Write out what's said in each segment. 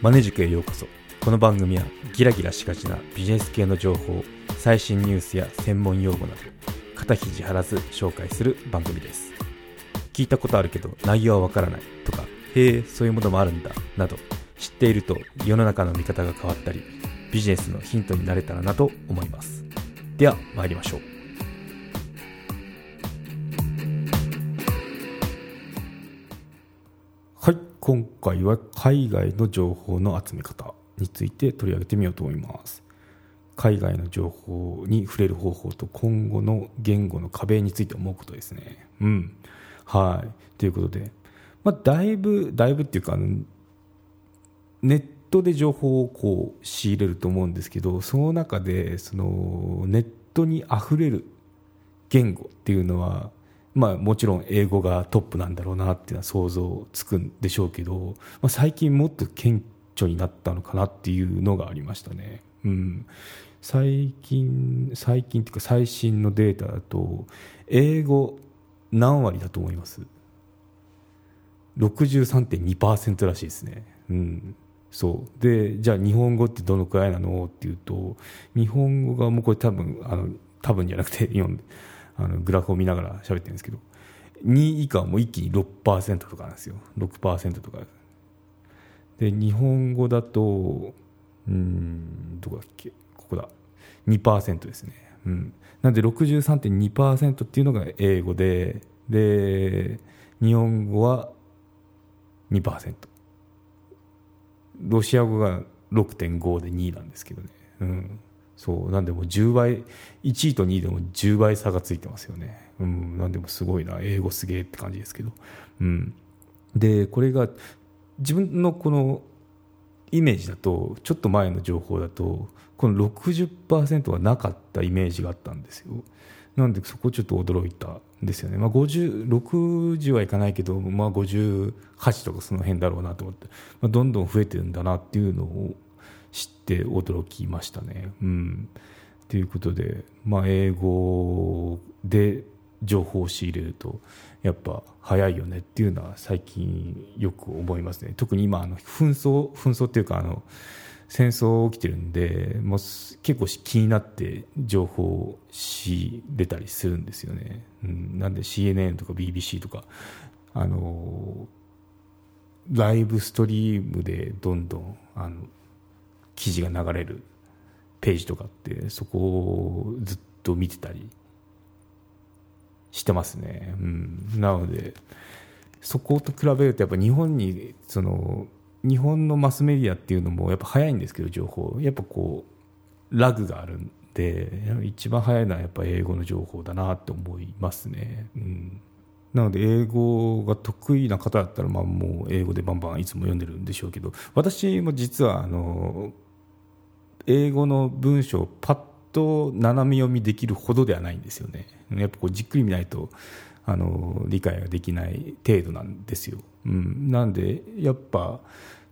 マネ塾へようこそ。この番組はギラギラしがちなビジネス系の情報最新ニュースや専門用語など肩肘張らず紹介する番組です。聞いたことあるけど内容はわからないとかへえそういうものもあるんだなど知っていると世の中の見方が変わったりビジネスのヒントになれたらなと思います。では参りましょう。はい。今回は海外の情報の集め方について取り上げてみようと思います。海外の情報に触れる方法と今後の言語の壁について思うことですね。うん。はい。ということで、まあ、だいぶだいぶっていうかネットで情報をこう仕入れると思うんですけどその中でそのネットにあふれる言語っていうのは、まあ、もちろん英語がトップなんだろうなっていうのは想像つくんでしょうけど、まあ、最近もっと顕著になったのかなっていうのがありましたね。うん、最近最近っていうか最新のデータだと英語何割だと思います？63.2%らしいですね。うん。そう。でじゃあ日本語ってどのくらいなの？っていうと日本語がもうこれ多分あの多分じゃなくて読んであのグラフを見ながら喋ってるんですけど2以下はもう一気に6%とかなんですよ。6%とか。で日本語だとうんどこだっけ？ここだ。2%ですね、うん、なんで63.2%っていうのが英語でで日本語は2%ロシア語が6.5で2位なんですけどね、うん、そうなんでも10倍1位と2位でも10倍差がついてますよね、うん、なんでもすごいな。英語すげえって感じですけど、うん、でこれが自分のこのイメージだとちょっと前の情報だとこの60%はなかったイメージがあったんですよ。なんでそこちょっと驚いたんですよね、まあ、50 60はいかないけど、まあ、58とかその辺だろうなと思って、まあ、どんどん増えてるんだなっていうのを知って驚きましたね。うん、ということで、まあ、英語で情報を仕入れるとやっぱ早いよねっていうのは最近よく思いますね。特に今あの紛争紛争っていうかあの戦争起きてるんでもう結構気になって情報を仕入れたりするんですよね、うん、なんで CNN とか BBC とかあのライブストリームでどんどんあの記事が流れるページとかってそこをずっと見てたりしてますね、うん、なのでそこと比べるとやっぱ日本にその日本のマスメディアっていうのもやっぱ早いんですけど情報。やっぱこうラグがあるんで一番早いのはやっぱ英語の情報だなって思いますね、うん、なので英語が得意な方だったらまあもう英語でバンバンいつも読んでるんでしょうけど私も実はあの英語の文章をパッと斜め読みできるほどではないんですよね。やっぱこうじっくり見ないとあの理解ができない程度なんですよ、うん、なんでやっぱ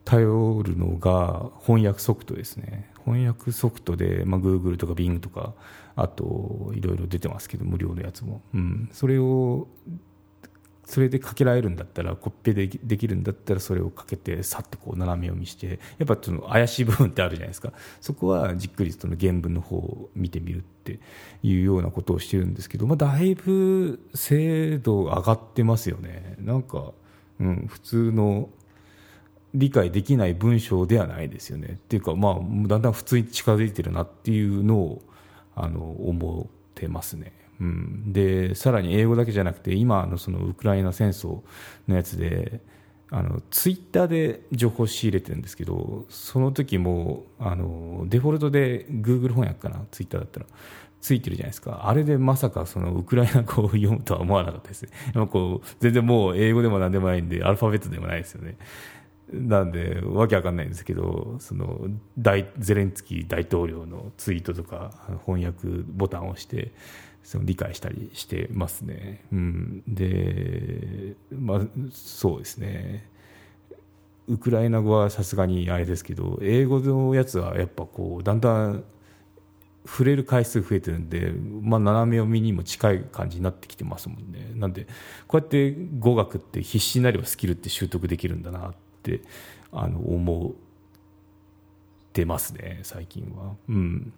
頼るのが翻訳ソフトですね。翻訳ソフトで、まあ、Google とか Bing とかあといろいろ出てますけど無料のやつも、うん、それをそれでかけられるんだったらコッペでできるんだったらそれをかけてさっとこう斜め読みしてやっぱその怪しい部分ってあるじゃないですか。そこはじっくりその原文の方を見てみるっていうようなことをしてるんですけど、まあ、だいぶ精度上がってますよね。なんか、うん、普通の理解できない文章ではないですよね。っていうかまあだんだん普通に近づいてるなっていうのをあの思ってますね。うん、でさらに英語だけじゃなくて今のそのウクライナ戦争のやつであのツイッターで情報仕入れてるんですけどその時もあのデフォルトで Google 翻訳かなツイッターだったらついてるじゃないですか。あれでまさかそのウクライナ語を読むとは思わなかったです。ねこう全然もう英語でも何でもないんでアルファベットでもないですよね。なんでわけわかんないんですけどその大ゼレンツキー大統領のツイートとか翻訳ボタンを押してその理解したりしてますね。うん、で、まあ、そうですね。ウクライナ語はさすがにあれですけど、英語のやつはやっぱこう、だんだん触れる回数増えてるんで、まあ、斜め読みにも近い感じになってきてますもんね。なんで、こうやって語学って必死になればスキルって習得できるんだなってあの思ってますね最近は。うん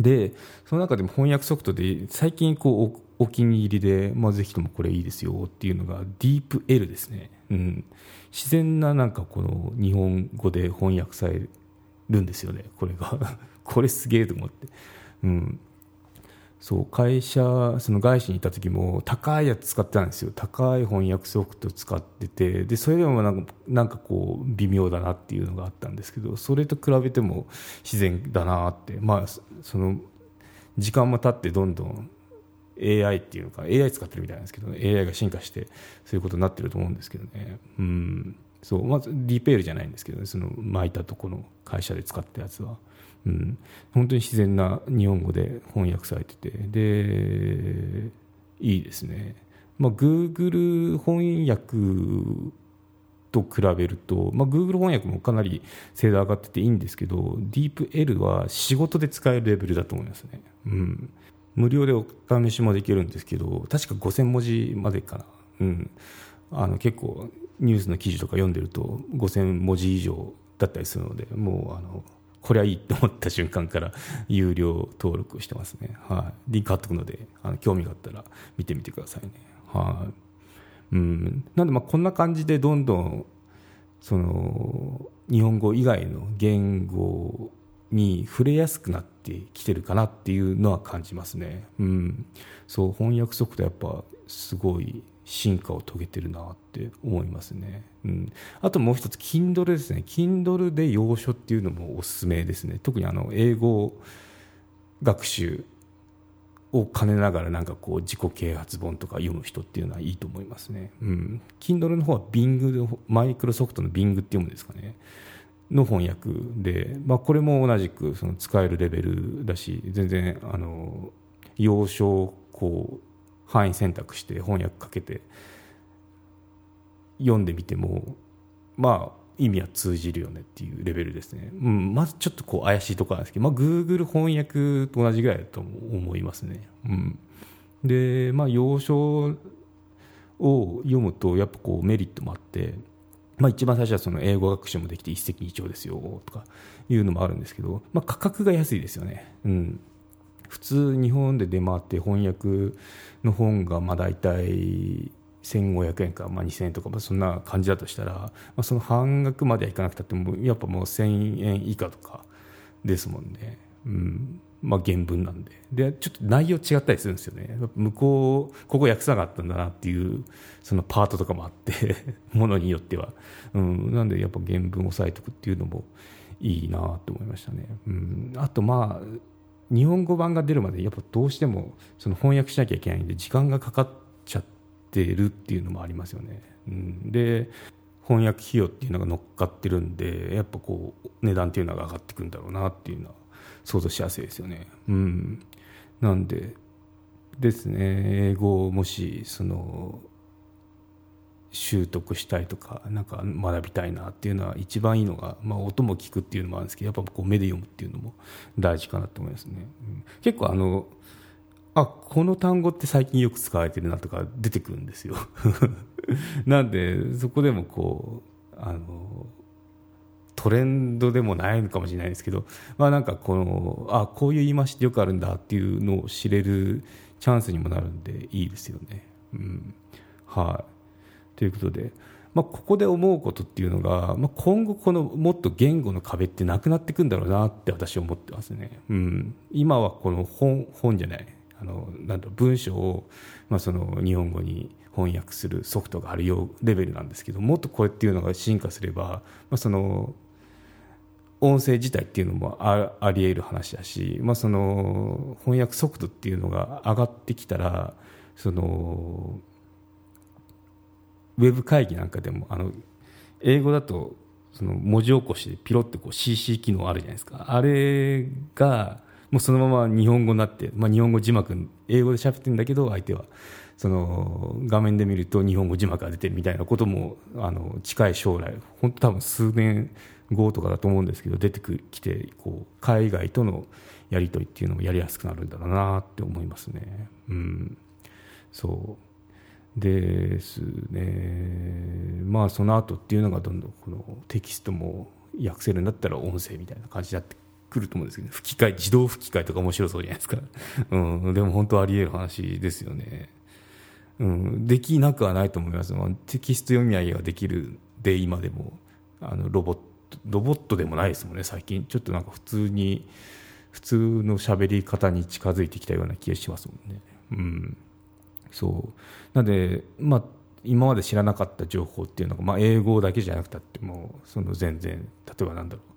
でその中でも翻訳ソフトで最近こうお気に入りで、まあ、ぜひともこれいいですよっていうのがディープ L ですね、うん、自然ななんかこの日本語で翻訳されるんですよね。これが。これすげえと思って、うん、そう会社その外資にいた時も高いやつ使ってたんですよ。高い翻訳ソフト使っててでそれでもなんかなんかこう微妙だなっていうのがあったんですけどそれと比べても自然だなって。まあその時間も経ってどんどん AI っていうのか AI 使ってるみたいなんですけど、ね、AI が進化してそういうことになってると思うんですけどね。うん。そう。まずディーペールじゃないんですけど、ね、その巻いたとこの会社で使ったやつは。うん、本当に自然な日本語で翻訳されてて。でいいですね、まあ、Google 翻訳と比べると、まあ、Google 翻訳もかなり精度上がってていいんですけど DeepL は仕事で使えるレベルだと思いますね、うん、無料でお試しもできるんですけど確か5000文字までかな、うん、あの結構ニュースの記事とか読んでると5000文字以上だったりするのでもうあのこれはいいと思った瞬間から有料登録してますね。はい。リンク貼っとくので、あの興味があったら見てみてくださいね。はい。うん。なんで、まあ、こんな感じでどんどん、その、日本語以外の言語に触れやすくなってきてるかなっていうのは感じますね。うん。そう、翻訳速度やっぱすごい進化を遂げてるなって思いますね、うん、あともう一つ Kindle ですね。Kindle で要所っていうのもおすすめですね。特にあの英語学習を兼ねながらなんかこう自己啓発本とか読む人っていうのはいいと思いますね、うん、Kindle の方は Bing マイクロソフトの Bing って読むんですかね。の翻訳で、まあ、これも同じくその使えるレベルだし全然あの要所をこう範囲選択して翻訳かけて読んでみてもまあ意味は通じるよねっていうレベルですね、うん、まずちょっとこう怪しいところなんですけど、まあ、Google 翻訳と同じぐらいだと思いますね、うん、でまあ要所を読むとやっぱこうメリットもあってまあ、一番最初はその英語学習もできて一石二鳥ですよとかいうのもあるんですけど、まあ、価格が安いですよね、うん、普通日本で出回って翻訳の本がまあ大体1500円か、まあ、2000円とか、まあ、そんな感じだとしたら、まあ、その半額まではいかなくたってもやっぱもう1000円以下とかですもんね、うん。まあ、原文なんで。でちょっと内容違ったりするんですよね。向こうここ訳さなかったんだなっていうそのパートとかもあって ものによっては、うん、なんでやっぱ原文を押さえておくっていうのもいいなと思いましたね、うん、あとまあ日本語版が出るまでやっぱどうしてもその翻訳しなきゃいけないんで時間がかかっちゃってるっていうのもありますよね。うん、で翻訳費用っていうのが乗っかってるんでやっぱこう値段っていうのが上がってくるんだろうなっていうのは想像しやすいですよね。うん、なんでですね英語をもしその習得したいとかなんか学びたいなっていうのは一番いいのが、まあ、音も聞くっていうのもあるんですけどやっぱこう目で読むっていうのも大事かなと思いますね、うん、結構あのあこの単語って最近よく使われてるなとか出てくるんですよ。なんでそこでもこうあのトレンドでもないのかもしれないですけど、まあ、なんかこのあこういう言い回しってよくあるんだっていうのを知れるチャンスにもなるんでいいですよね。うん、はい。ということで、まあ、ここで思うことっていうのが、まあ、今後このもっと言語の壁ってなくなっていくんだろうなって私は思ってますね。うん、今はこの本本じゃないあのなんだ文章を、まあ、その日本語に翻訳するソフトがあるようレベルなんですけどもっとこれっていうのが進化すれば、まあ、その音声自体っていうのもああり得る話だし、まあ、その翻訳速度っていうのが上がってきたらそのウェブ会議なんかでもあの英語だとその文字起こしでピロってこう CC 機能あるじゃないですか。あれがもうそのまま日本語になって、まあ、日本語字幕英語で喋ってるんだけど相手はその画面で見ると日本語字幕が出てるみたいなこともあの近い将来本当多分数年後とかだと思うんですけど出てきてこう海外とのやり取りっていうのもやりやすくなるんだろうなって思いますね。うん、そう。ですね。まあその後っていうのがどんどんこのテキストも訳せるんだったら音声みたいな感じになってくると思うんですけど、吹き替え自動吹き替えとか面白そうじゃないですか、うん、でも本当あり得る話ですよね、うん、できなくはないと思います、まあ、テキスト読み上げができるで今でもあのロボットロボットでもないですもんね最近。ちょっとなんか普通に普通の喋り方に近づいてきたような気がしますもんね。うん。そうなんでまあ今まで知らなかった情報っていうのが、まあ、英語だけじゃなくたってもその全然例えばなんだろう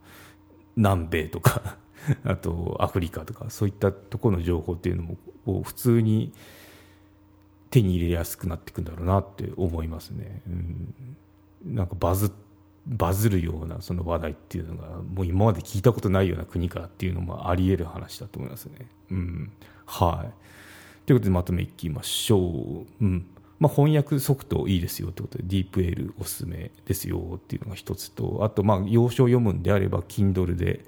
南米とか あとアフリカとかそういったところの情報っていうのもこう普通に手に入れやすくなっていくんだろうなって思いますね。うん、なんかバズバズるようなその話題っていうのがもう今まで聞いたことないような国からっていうのもあり得る話だと思いますね。うん、はいということでまとめいきましょう。うんまあ、翻訳ソフトいいですよということで、ディープエールおすすめですよっていうのが一つと、あと、まあ、要所を読むんであれば、Kindle で、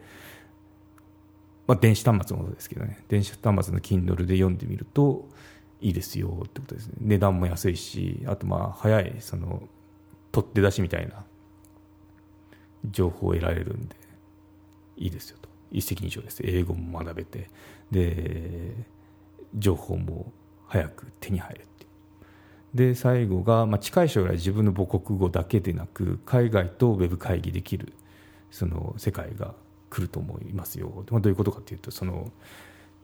まあ、電子端末のことですけどね、電子端末の Kindle で読んでみるといいですよってことですね。値段も安いし、あと、まあ、早い、その、取って出しみたいな情報を得られるんで、いいですよと。一石二鳥です。英語も学べて、で、情報も早く手に入る。で最後が、まあ、近い将来自分の母国語だけでなく海外とウェブ会議できるその世界が来ると思いますよ、まあ、どういうことかというとその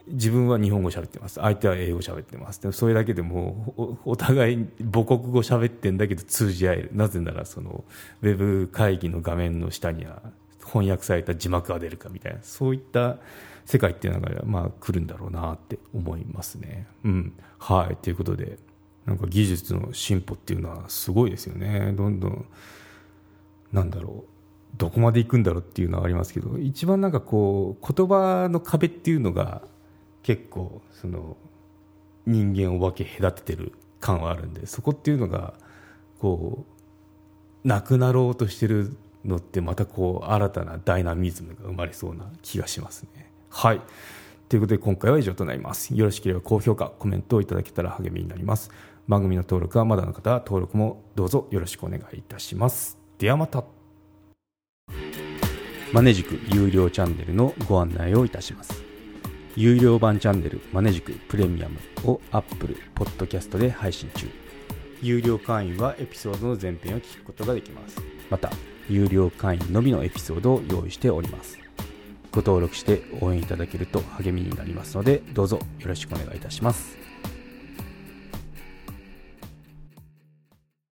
自分は日本語喋ってます。相手は英語喋ってます。でそれだけでもお互い母国語喋ってんだけど通じ合える。なぜならそのウェブ会議の画面の下には翻訳された字幕が出るかみたいなそういった世界っていうのが、まあ、来るんだろうなって思いますね。うん、はい。ということでなんか技術の進歩っていうのはすごいですよね。どんどんなんだろう。どこまで行くんだろうっていうのはありますけど一番なんかこう言葉の壁っていうのが結構その人間を分け隔ててる感はあるんでそこっていうのがこうなくなろうとしてるのってまたこう新たなダイナミズムが生まれそうな気がしますね。はいということで今回は以上となります。よろしければ高評価、コメントをいただけたら励みになります。番組の登録はまだの方は登録もどうぞよろしくお願いいたしますではまたマネジク有料チャンネルのご案内をいたします有料版チャンネルマネジクプレミアムを Apple Podcast で配信中有料会員はエピソードの前編を聞くことができますまた有料会員のみのエピソードを用意しております。ご登録して応援いただけると励みになりますのでどうぞよろしくお願いいたします。